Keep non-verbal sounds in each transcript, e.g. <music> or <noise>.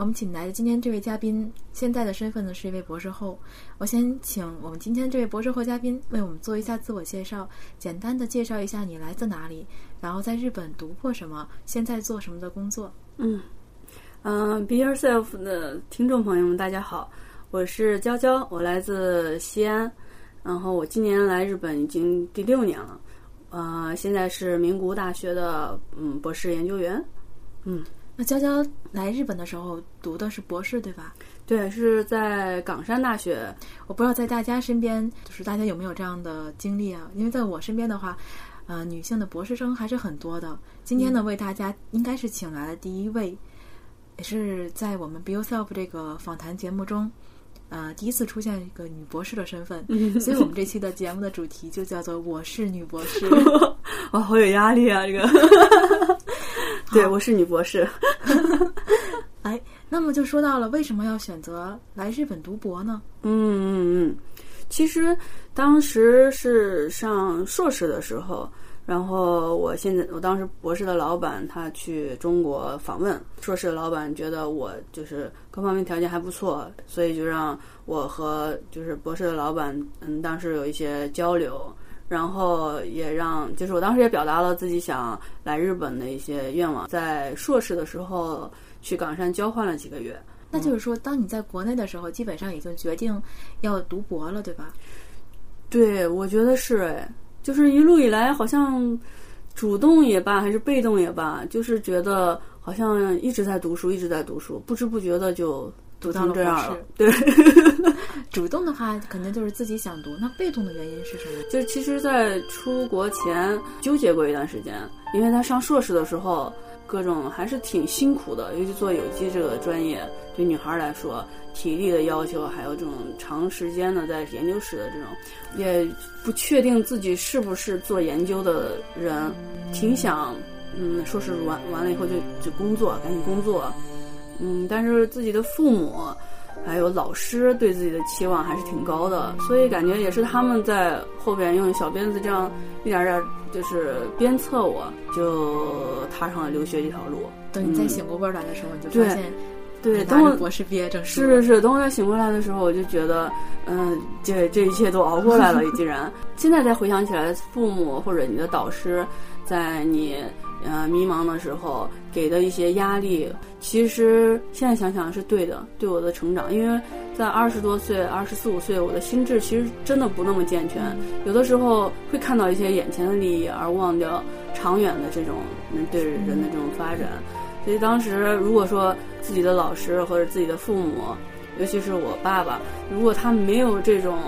我们请来的今天这位嘉宾，现在的身份呢是一位博士后。我先请我们今天这位博士后嘉宾为我们做一下自我介绍，简单的介绍一下你来自哪里，然后在日本读过什么，现在做什么的工作。嗯嗯，Be Yourself 的听众朋友们，大家好，我是娇娇，我来自西安，然后我今年来日本已经第六年了，呃，现在是名古屋大学的嗯博士研究员，嗯。那娇娇来日本的时候读的是博士，对吧？对，是在冈山大学。我不知道在大家身边，就是大家有没有这样的经历啊？因为在我身边的话，呃，女性的博士生还是很多的。今天呢，为大家应该是请来了第一位，也是在我们 Be Yourself 这个访谈节目中，呃，第一次出现一个女博士的身份。<laughs> 所以我们这期的节目的主题就叫做“我是女博士”。哇，好有压力啊！这个。<laughs> <laughs> 对，我是女博士。<laughs> 哎，那么就说到了为什么要选择来日本读博呢？嗯嗯嗯，其实当时是上硕士的时候，然后我现在我当时博士的老板他去中国访问，硕士的老板觉得我就是各方面条件还不错，所以就让我和就是博士的老板嗯当时有一些交流。然后也让，就是我当时也表达了自己想来日本的一些愿望，在硕士的时候去冈山交换了几个月。那就是说，当你在国内的时候，基本上已经决定要读博了，对吧？对，我觉得是哎，就是一路以来，好像主动也罢，还是被动也罢，就是觉得好像一直在读书，一直在读书，不知不觉的就。读到了这样了，对。<laughs> 主动的话，肯定就是自己想读。那被动的原因是什么？就是其实，在出国前纠结过一段时间，因为他上硕士的时候，各种还是挺辛苦的，尤其做有机这个专业，对女孩来说，体力的要求，还有这种长时间的在研究室的这种，也不确定自己是不是做研究的人，挺想，嗯，硕士完完了以后就就工作，赶紧工作。嗯，但是自己的父母，还有老师对自己的期望还是挺高的，所以感觉也是他们在后边用小鞭子这样一点点就是鞭策我，就踏上了留学这条路。等你再醒过味儿来的时候，你就发现，对，等我博士毕业证书。是是是，等我再醒过来的时候，我就觉得，嗯，这这一切都熬过来了，已经然。<laughs> 现在再回想起来，父母或者你的导师，在你。呃，迷茫的时候给的一些压力，其实现在想想是对的，对我的成长。因为在二十多岁、二十四五岁，我的心智其实真的不那么健全，有的时候会看到一些眼前的利益，而忘掉长远的这种对人的这种发展。所以当时如果说自己的老师或者自己的父母，尤其是我爸爸，如果他没有这种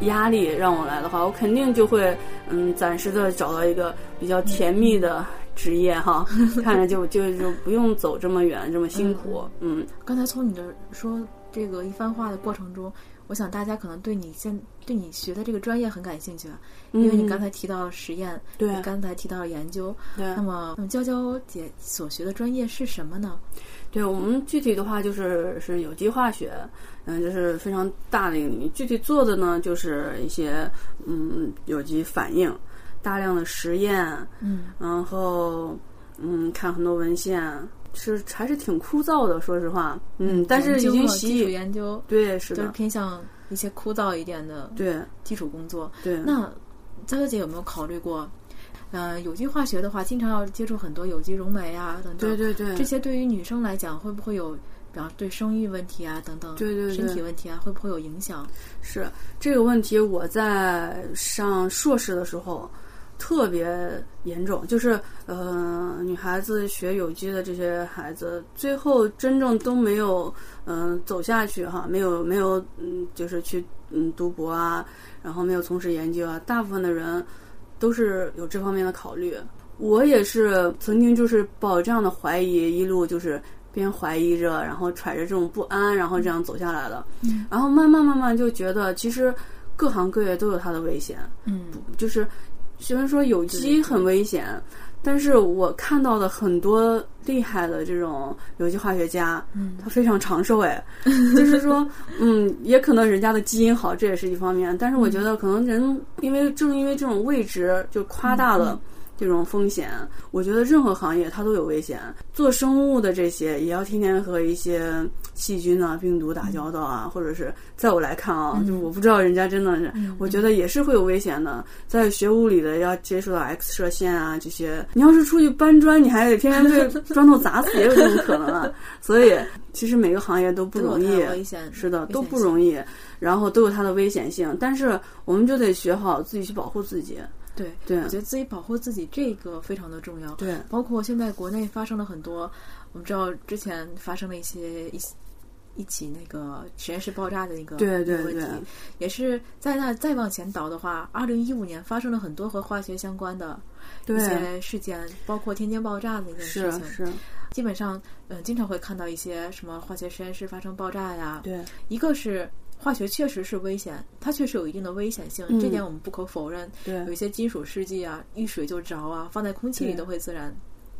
压力让我来的话，我肯定就会嗯，暂时的找到一个比较甜蜜的。职业哈，看着就就就不用走这么远，这么辛苦。嗯，刚才从你的说这个一番话的过程中，我想大家可能对你现对你学的这个专业很感兴趣，因为你刚才提到实验，对，刚才提到了研究，对。那么，那么娇娇姐所学的专业是什么呢？对我们具体的话就是是有机化学，嗯，就是非常大的一个领域。具体做的呢，就是一些嗯有机反应。大量的实验，嗯，然后嗯，看很多文献，是还是挺枯燥的，说实话，嗯，但是已经习基础研究，对，是的，就是偏向一些枯燥一点的，对，基础工作，对。那娇娇姐有没有考虑过，呃，有机化学的话，经常要接触很多有机溶酶啊等等，对对对，这些对于女生来讲，会不会有？比方对生育问题啊等等，对对对，身体问题啊会不会有影响？是这个问题，我在上硕士的时候。特别严重，就是呃，女孩子学有机的这些孩子，最后真正都没有嗯走下去哈，没有没有嗯，就是去嗯读博啊，然后没有从事研究啊，大部分的人都是有这方面的考虑。我也是曾经就是抱这样的怀疑，一路就是边怀疑着，然后揣着这种不安，然后这样走下来的。嗯然后慢慢慢慢就觉得，其实各行各业都有它的危险。嗯，就是。虽然说有机很危险，但是我看到的很多厉害的这种有机化学家，嗯，他非常长寿哎，就是说，<laughs> 嗯，也可能人家的基因好，这也是一方面。但是我觉得可能人因为正因为这种位置就夸大了这种风险。我觉得任何行业它都有危险，做生物的这些也要天天和一些细菌啊、病毒打交道啊，或者是在我来看啊，就是我不知道人家真的是，我觉得也是会有危险的。在学物理的要接触到 X 射线啊这些，你要是出去搬砖，你还得天天被 <laughs> 砖头砸死，也有这种可能啊。<laughs> 所以其实每个行业都不容易，危险是的，都不容易。然后都有它的危险性，但是我们就得学好自己去保护自己。对对，我觉得自己保护自己这个非常的重要。对，包括现在国内发生了很多，我们知道之前发生了一些一一起那个实验室爆炸的一个对对问题，也是在那再往前倒的话，二零一五年发生了很多和化学相关的一些事件，包括天津爆炸的一件事情。是是，基本上嗯，经常会看到一些什么化学实验室发生爆炸呀。对，一个是。化学确实是危险，它确实有一定的危险性，这点我们不可否认。对，有一些金属试剂啊，遇水就着啊，放在空气里都会自燃。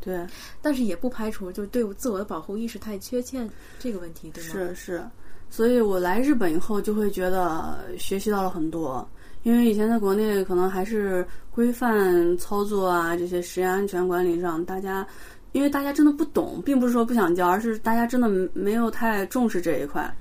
对，但是也不排除就是对自我的保护意识太缺欠这个问题，对吗？是是，所以我来日本以后就会觉得学习到了很多，因为以前在国内可能还是规范操作啊，这些实验安全管理上，大家因为大家真的不懂，并不是说不想教，而是大家真的没有太重视这一块。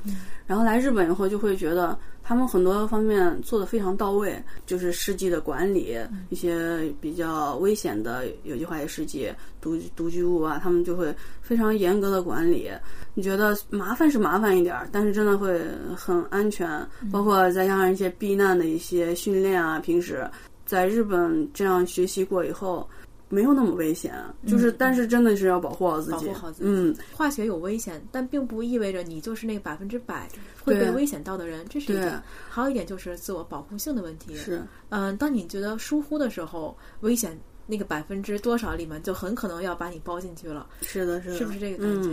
然后来日本以后，就会觉得他们很多方面做的非常到位，就是试剂的管理，一些比较危险的有机化学试剂、毒毒剧物啊，他们就会非常严格的管理。你觉得麻烦是麻烦一点，但是真的会很安全。包括再加上一些避难的一些训练啊，平时在日本这样学习过以后。没有那么危险，就是，但是真的是要保护好自己。保护好自己。嗯，化学有危险，但并不意味着你就是那个百分之百会被危险到的人，这是一点。还有一点就是自我保护性的问题。是，嗯，当你觉得疏忽的时候，危险那个百分之多少里面就很可能要把你包进去了。是的，是的，是不是这个感觉？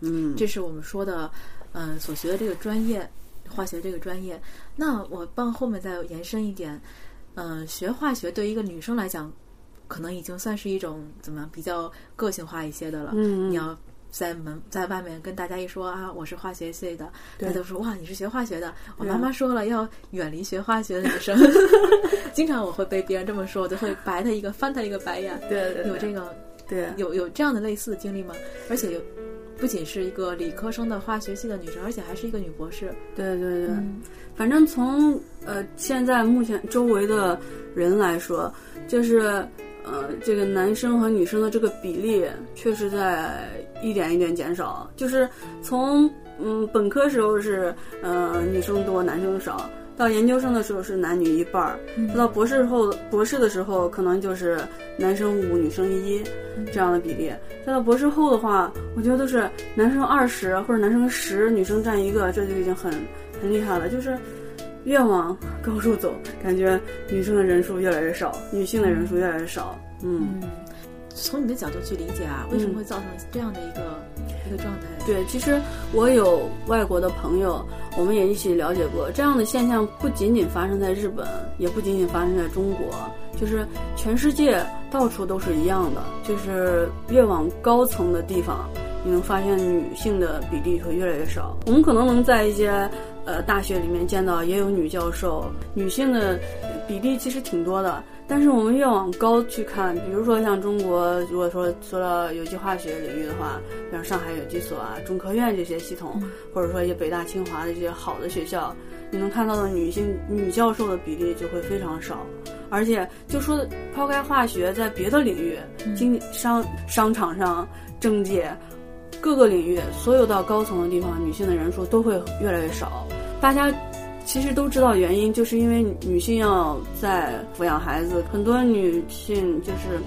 嗯嗯，这是我们说的，嗯，所学的这个专业，化学这个专业。那我帮后面再延伸一点，嗯，学化学对于一个女生来讲。可能已经算是一种怎么比较个性化一些的了。嗯，你要在门在外面跟大家一说啊，我是化学系的，大家都说哇，你是学化学的。我妈妈说了，要远离学化学的女生。<laughs> 经常我会被别人这么说，我就会白他一个，翻他一个白眼。对对，有这个，对，有有这样的类似的经历吗？而且有，不仅是一个理科生的化学系的女生，而且还是一个女博士。对对对，反正从呃现在目前周围的人来说，就是。呃，这个男生和女生的这个比例确实在一点一点减少。就是从嗯本科时候是呃女生多男生少，到研究生的时候是男女一半儿，到博士后博士的时候可能就是男生五女生一这样的比例。再到博士后的话，我觉得都是男生二十或者男生十，女生占一个，这就已经很很厉害了。就是越往高处走，感觉女生的人数越来越少，女性的人数越来越少。嗯，从你的角度去理解啊，为什么会造成这样的一个一个状态？对，其实我有外国的朋友，我们也一起了解过这样的现象，不仅仅发生在日本，也不仅仅发生在中国，就是全世界到处都是一样的。就是越往高层的地方，你能发现女性的比例会越来越少。我们可能能在一些。呃，大学里面见到也有女教授，女性的比例其实挺多的。但是我们越往高去看，比如说像中国，如果说说到有机化学领域的话，像上海有机所啊、中科院这些系统，或者说一些北大、清华的这些好的学校，你能看到的女性女教授的比例就会非常少。而且就说抛开化学，在别的领域，经商商场上、政界。各个领域，所有到高层的地方，女性的人数都会越来越少。大家其实都知道原因，就是因为女性要在抚养孩子，很多女性就是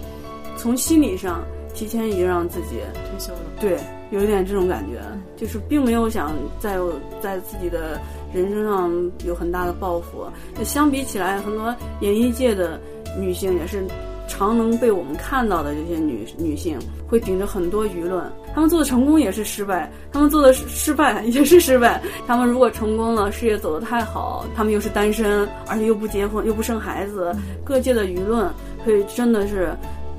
从心理上提前已经让自己退休了。对，有一点这种感觉，就是并没有想再有在自己的人生上有很大的抱负。相比起来，很多演艺界的女性也是。常能被我们看到的这些女女性，会顶着很多舆论。她们做的成功也是失败，她们做的失败也是失败。她们如果成功了，事业走得太好，她们又是单身，而且又不结婚，又不生孩子。各界的舆论会真的是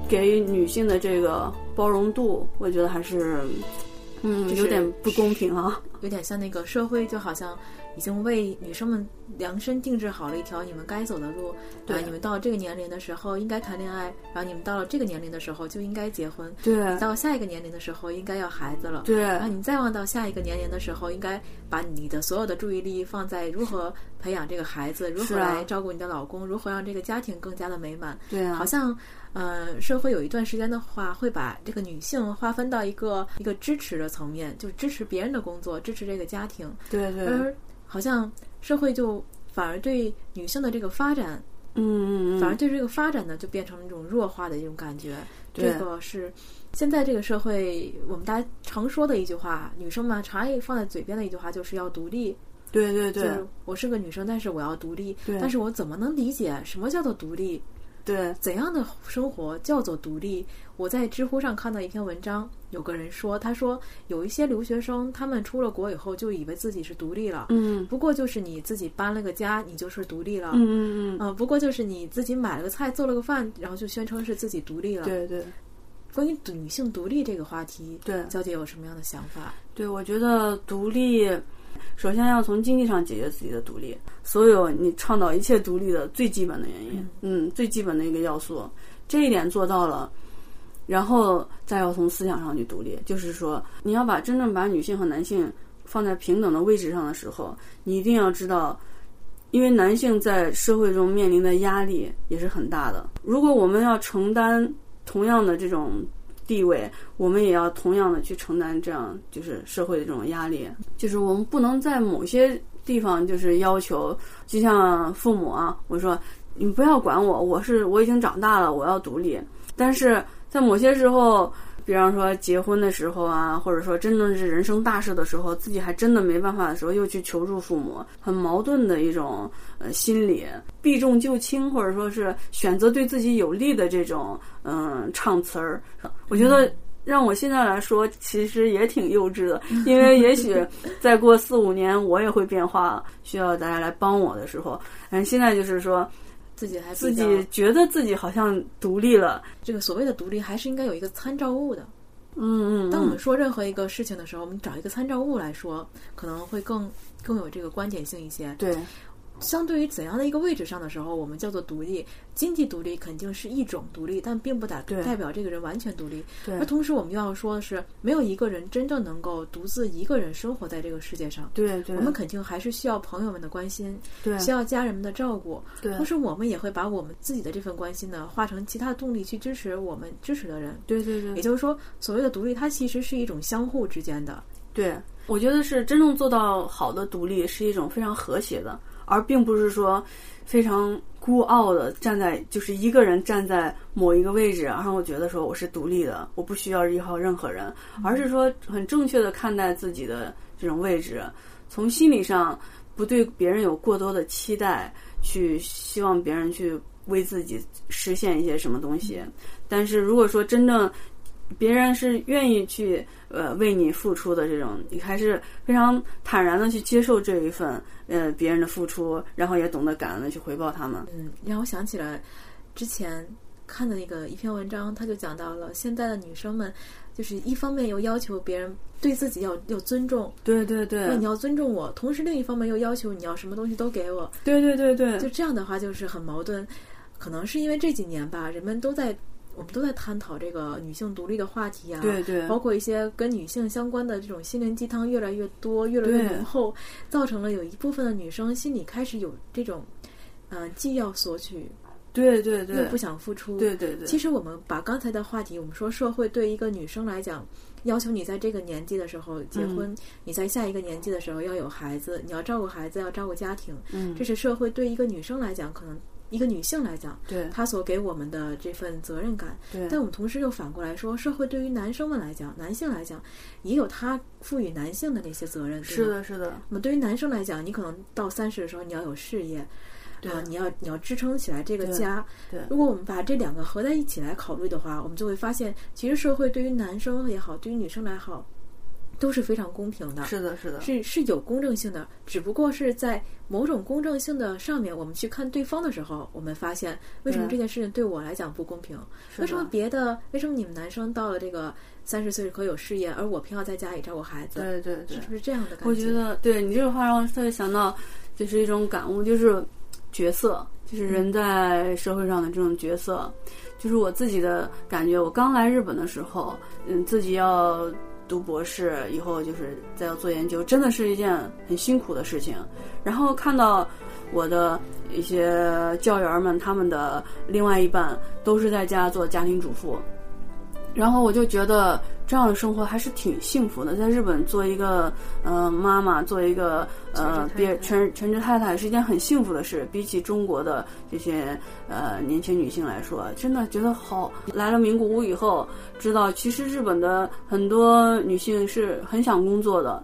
给女性的这个包容度，我觉得还是嗯，有点不公平啊。<laughs> 有点像那个社会，就好像已经为女生们量身定制好了一条你们该走的路。对啊，你们到了这个年龄的时候应该谈恋爱，然后你们到了这个年龄的时候就应该结婚。对到下一个年龄的时候应该要孩子了。对然后你再往到下一个年龄的时候，应该把你的所有的注意力放在如何培养这个孩子，如何来照顾你的老公，如何让这个家庭更加的美满。对啊，好像，呃，社会有一段时间的话，会把这个女性划分到一个一个支持的层面，就是支持别人的工作，支持这个家庭，对对，而好像社会就反而对女性的这个发展，嗯嗯嗯，反而对这个发展呢，就变成了一种弱化的一种感觉。对这个是现在这个社会，我们大家常说的一句话，女生嘛，常爱放在嘴边的一句话，就是要独立。对对对就是我是个女生，但是我要独立。对但是我怎么能理解什么叫做独立？对怎样的生活叫做独立？我在知乎上看到一篇文章，有个人说，他说有一些留学生，他们出了国以后就以为自己是独立了，嗯不过就是你自己搬了个家，你就是独立了，嗯嗯嗯，呃，不过就是你自己买了个菜，做了个饭，然后就宣称是自己独立了。对对关于女性独立这个话题，对娇姐有什么样的想法？对，我觉得独立，首先要从经济上解决自己的独立，所有你倡导一切独立的最基本的原因，嗯，最基本的一个要素，这一点做到了。然后再要从思想上去独立，就是说，你要把真正把女性和男性放在平等的位置上的时候，你一定要知道，因为男性在社会中面临的压力也是很大的。如果我们要承担同样的这种地位，我们也要同样的去承担这样就是社会的这种压力。就是我们不能在某些地方就是要求，就像父母啊，我说你不要管我，我是我已经长大了，我要独立。但是在某些时候，比方说结婚的时候啊，或者说真正是人生大事的时候，自己还真的没办法的时候，又去求助父母，很矛盾的一种呃心理，避重就轻，或者说是选择对自己有利的这种嗯唱词儿。我觉得让我现在来说，其实也挺幼稚的，<laughs> 因为也许再过四五年我也会变化，需要大家来帮我的时候，嗯，现在就是说自己还自己觉得自己好像独立了，这个所谓的独立，还是应该有一个参照物的。嗯嗯，当我们说任何一个事情的时候，我们找一个参照物来说，可能会更更有这个观点性一些。对相对于怎样的一个位置上的时候，我们叫做独立。经济独立肯定是一种独立，但并不代代表这个人完全独立。对而同时，我们又要说的是，没有一个人真正能够独自一个人生活在这个世界上。对对，我们肯定还是需要朋友们的关心，对需要家人们的照顾。对同时，我们也会把我们自己的这份关心呢，化成其他的动力去支持我们支持的人。对对对也就是说，所谓的独立，它其实是一种相互之间的。对，我觉得是真正做到好的独立是一种非常和谐的，而并不是说非常孤傲的站在就是一个人站在某一个位置，然后我觉得说我是独立的，我不需要依靠任何人，而是说很正确的看待自己的这种位置，从心理上不对别人有过多的期待，去希望别人去为自己实现一些什么东西。但是如果说真正别人是愿意去呃为你付出的这种，你还是非常坦然的去接受这一份呃别人的付出，然后也懂得感恩的去回报他们。嗯，让我想起了之前看的那个一篇文章，他就讲到了现在的女生们，就是一方面又要求别人对自己要要尊重，对对对你要尊重我，同时另一方面又要求你要什么东西都给我，对对对对，就这样的话就是很矛盾。可能是因为这几年吧，人们都在我们都在探讨这个女性独立的话题啊，对对。包括一些跟女性相关的这种心灵鸡汤越来越多，越来越浓厚，造成了有一部分的女生心里开始有这种，呃，既要索取对对对。又不想付出。对对对，其实我们把刚才的话题，我们说社会对一个女生来讲，要求你在这个年纪的时候结婚，嗯你在下一个年纪的时候要有孩子，你要照顾孩子，要照顾家庭，嗯。这是社会对一个女生来讲，可能一个女性来讲，对她所给我们的这份责任感。对但我们同时又反过来说，社会对于男生们来讲，男性来讲，也有他赋予男性的那些责任。是。的是的，那么对于男生来讲，你可能到三十的时候，你要有事业，对啊，你要你要支撑起来这个对家。对如果我们把这两个合在一起来考虑的话，我们就会发现，其实社会对于男生也好，对于女生来好，都是非常公平的，是的，是的，是是有公正性的，只不过是在某种公正性的上面，我们去看对方的时候，我们发现为什么这件事情对我来讲不公平？为什么别的？为什么你们男生到了这个三十岁可有事业，而我偏要在家里照顾孩子？对对对，是不是这样的感觉？我觉得，对你这个话让我特别想到，就是一种感悟，就是角色，就是人在社会上的这种角色。就是我自己的感觉，我刚来日本的时候，嗯，自己要。读博士以后，就是再要做研究，真的是一件很辛苦的事情。然后看到我的一些教员们，他们的另外一半都是在家做家庭主妇。然后我就觉得这样的生活还是挺幸福的，在日本做一个呃妈妈，做一个呃别全全职太太是一件很幸福的事。比起中国的这些呃年轻女性来说，真的觉得好。来了名古屋以后，知道其实日本的很多女性是很想工作的，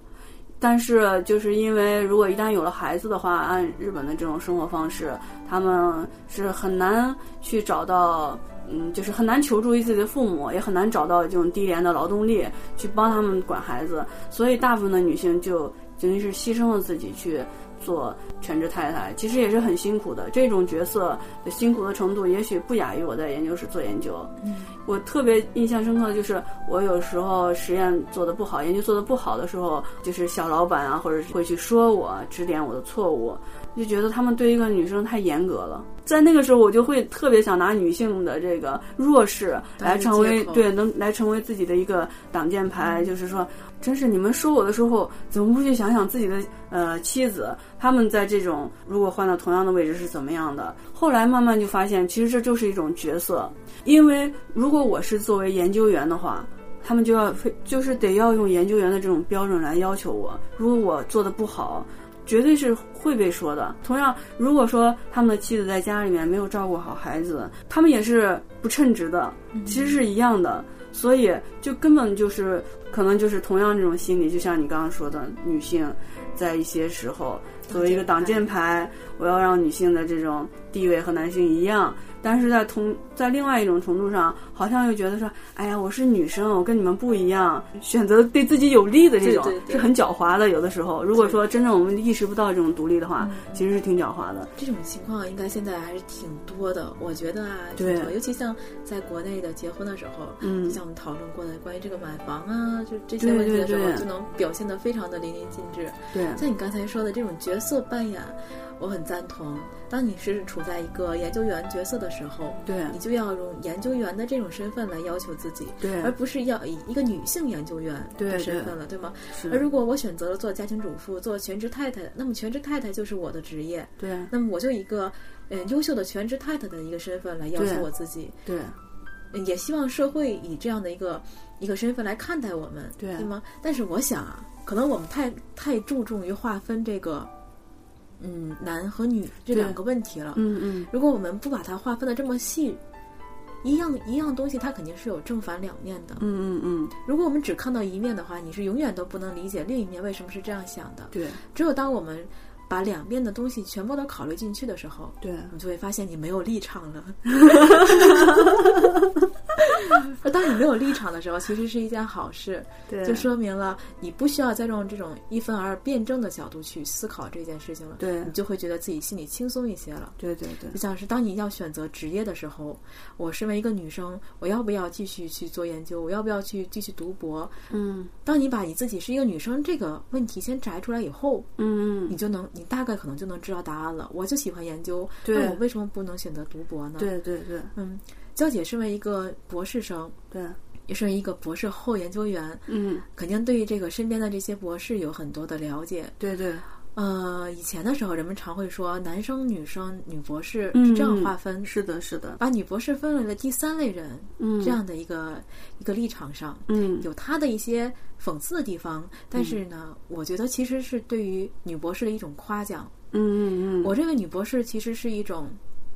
但是就是因为如果一旦有了孩子的话，按日本的这种生活方式，他们是很难去找到。嗯，就是很难求助于自己的父母，也很难找到这种低廉的劳动力去帮他们管孩子，所以大部分的女性就等于是牺牲了自己去做全职太太，其实也是很辛苦的。这种角色的辛苦的程度，也许不亚于我在研究室做研究。嗯，我特别印象深刻的就是，我有时候实验做的不好，研究做的不好的时候，就是小老板啊，或者会去说我，指点我的错误。就觉得他们对一个女生太严格了，在那个时候，我就会特别想拿女性的这个弱势来成为对能来成为自己的一个挡箭牌。就是说，真是你们说我的时候，怎么不去想想自己的呃妻子？他们在这种如果换到同样的位置是怎么样的？后来慢慢就发现，其实这就是一种角色。因为如果我是作为研究员的话，他们就要非就是得要用研究员的这种标准来要求我。如果我做的不好。绝对是会被说的。同样，如果说他们的妻子在家里面没有照顾好孩子，他们也是不称职的，其实是一样的。所以，就根本就是可能就是同样这种心理，就像你刚刚说的，女性在一些时候作为一个挡箭牌，我要让女性的这种地位和男性一样。但是在同在另外一种程度上，好像又觉得说，哎呀，我是女生，我跟你们不一样，选择对自己有利的这种是很狡猾的。有的时候，如果说真正我们意识不到这种独立的话，其实是挺狡猾的。这种情况应该现在还是挺多的，我觉得啊，对，尤其像在国内的结婚的时候，嗯，像我们讨论过的关于这个买房啊，就这些问题的时候，就能表现的非常的淋漓尽致。对，像你刚才说的这种角色扮演。我很赞同，当你是处在一个研究员角色的时候，对你就要用研究员的这种身份来要求自己，对，而不是要以一个女性研究员的身份了，对吗？而如果我选择了做家庭主妇、做全职太太，那么全职太太就是我的职业，对，那么我就一个呃优秀的全职太太的一个身份来要求我自己，对，也希望社会以这样的一个一个身份来看待我们，对吗？但是我想啊，可能我们太太注重于划分这个。嗯，男和女这两个问题了。嗯嗯，如果我们不把它划分的这么细，一样一样东西它肯定是有正反两面的。嗯嗯嗯，如果我们只看到一面的话，你是永远都不能理解另一面为什么是这样想的。对，只有当我们。把两边的东西全部都考虑进去的时候，对你就会发现你没有立场了。<laughs> 而当你没有立场的时候，其实是一件好事，对，就说明了你不需要再用这种一分而辩证的角度去思考这件事情了。对，你就会觉得自己心里轻松一些了。对对对，就像是当你要选择职业的时候，我身为一个女生，我要不要继续去做研究？我要不要去继续读博？嗯，当你把你自己是一个女生这个问题先摘出来以后，嗯，你就能你。大概可能就能知道答案了。我就喜欢研究，那我为什么不能选择读博呢？对对对，嗯，娇姐身为一个博士生，对，也是一个博士后研究员，嗯，肯定对于这个身边的这些博士有很多的了解。对对。呃，以前的时候，人们常会说男生、女生、女博士是这样划分，是的，是的，把女博士分为了第三类人，嗯，这样的一个一个立场上，嗯，有他的一些讽刺的地方，但是呢，我觉得其实是对于女博士的一种夸奖，嗯嗯嗯，我认为女博士其实是一种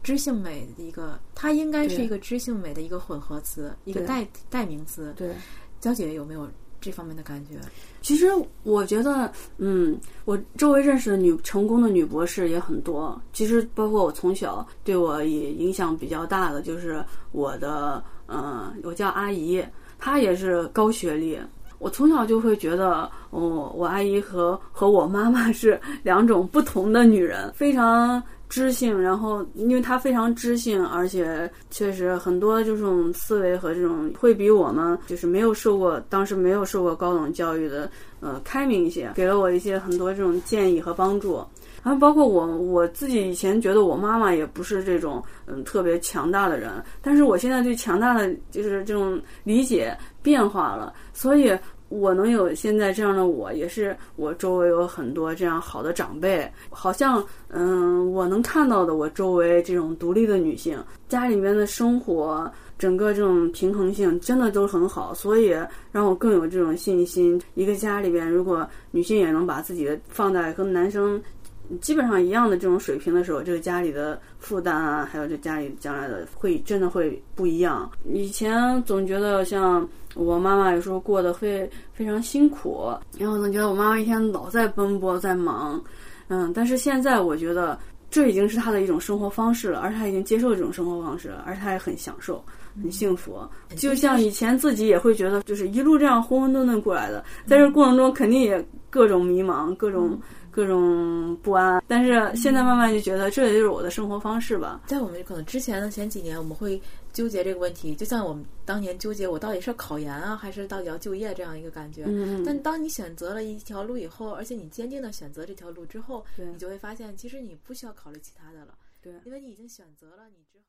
知性美的一个，它应该是一个知性美的一个混合词，一个代代名词，对，娇姐有没有？这方面的感觉，其实我觉得，嗯，我周围认识的女成功的女博士也很多。其实包括我从小对我也影响比较大的，就是我的，嗯，我叫阿姨，她也是高学历。我从小就会觉得，哦，我阿姨和和我妈妈 <laughs> 是两种不同的女人，非常知性。然后，因为她非常知性，而且确实很多就这种思维和这种会比我们就是没有受过当时没有受过高等教育的呃开明一些，给了我一些很多这种建议和帮助。然后包括我我自己以前觉得我妈妈也不是这种嗯特别强大的人，但是我现在对强大的就是这种理解变化了，所以我能有现在这样的我，也是我周围有很多这样好的长辈，好像嗯我能看到的我周围这种独立的女性，家里面的生活整个这种平衡性真的都很好，所以让我更有这种信心。一个家里边如果女性也能把自己的放在跟男生。基本上一样的这种水平的时候，这个家里的负担啊，还有这家里将来的会真的会不一样。以前总觉得像我妈妈有时候过得会非常辛苦，然后总觉得我妈妈一天老在奔波在忙，嗯，但是现在我觉得这已经是她的一种生活方式了，而她已经接受这种生活方式了，而她也很享受、很幸福。就像以前自己也会觉得，就是一路这样浑浑沌沌过来的，在这过程中肯定也各种迷茫，各种。各种不安，但是现在慢慢就觉得这也就是我的生活方式吧。在我们可能之前的前几年，我们会纠结这个问题，就像我们当年纠结我到底是考研啊，还是到底要就业这样一个感觉。嗯但当你选择了一条路以后，而且你坚定的选择这条路之后，你就会发现，其实你不需要考虑其他的了。对，因为你已经选择了你之后。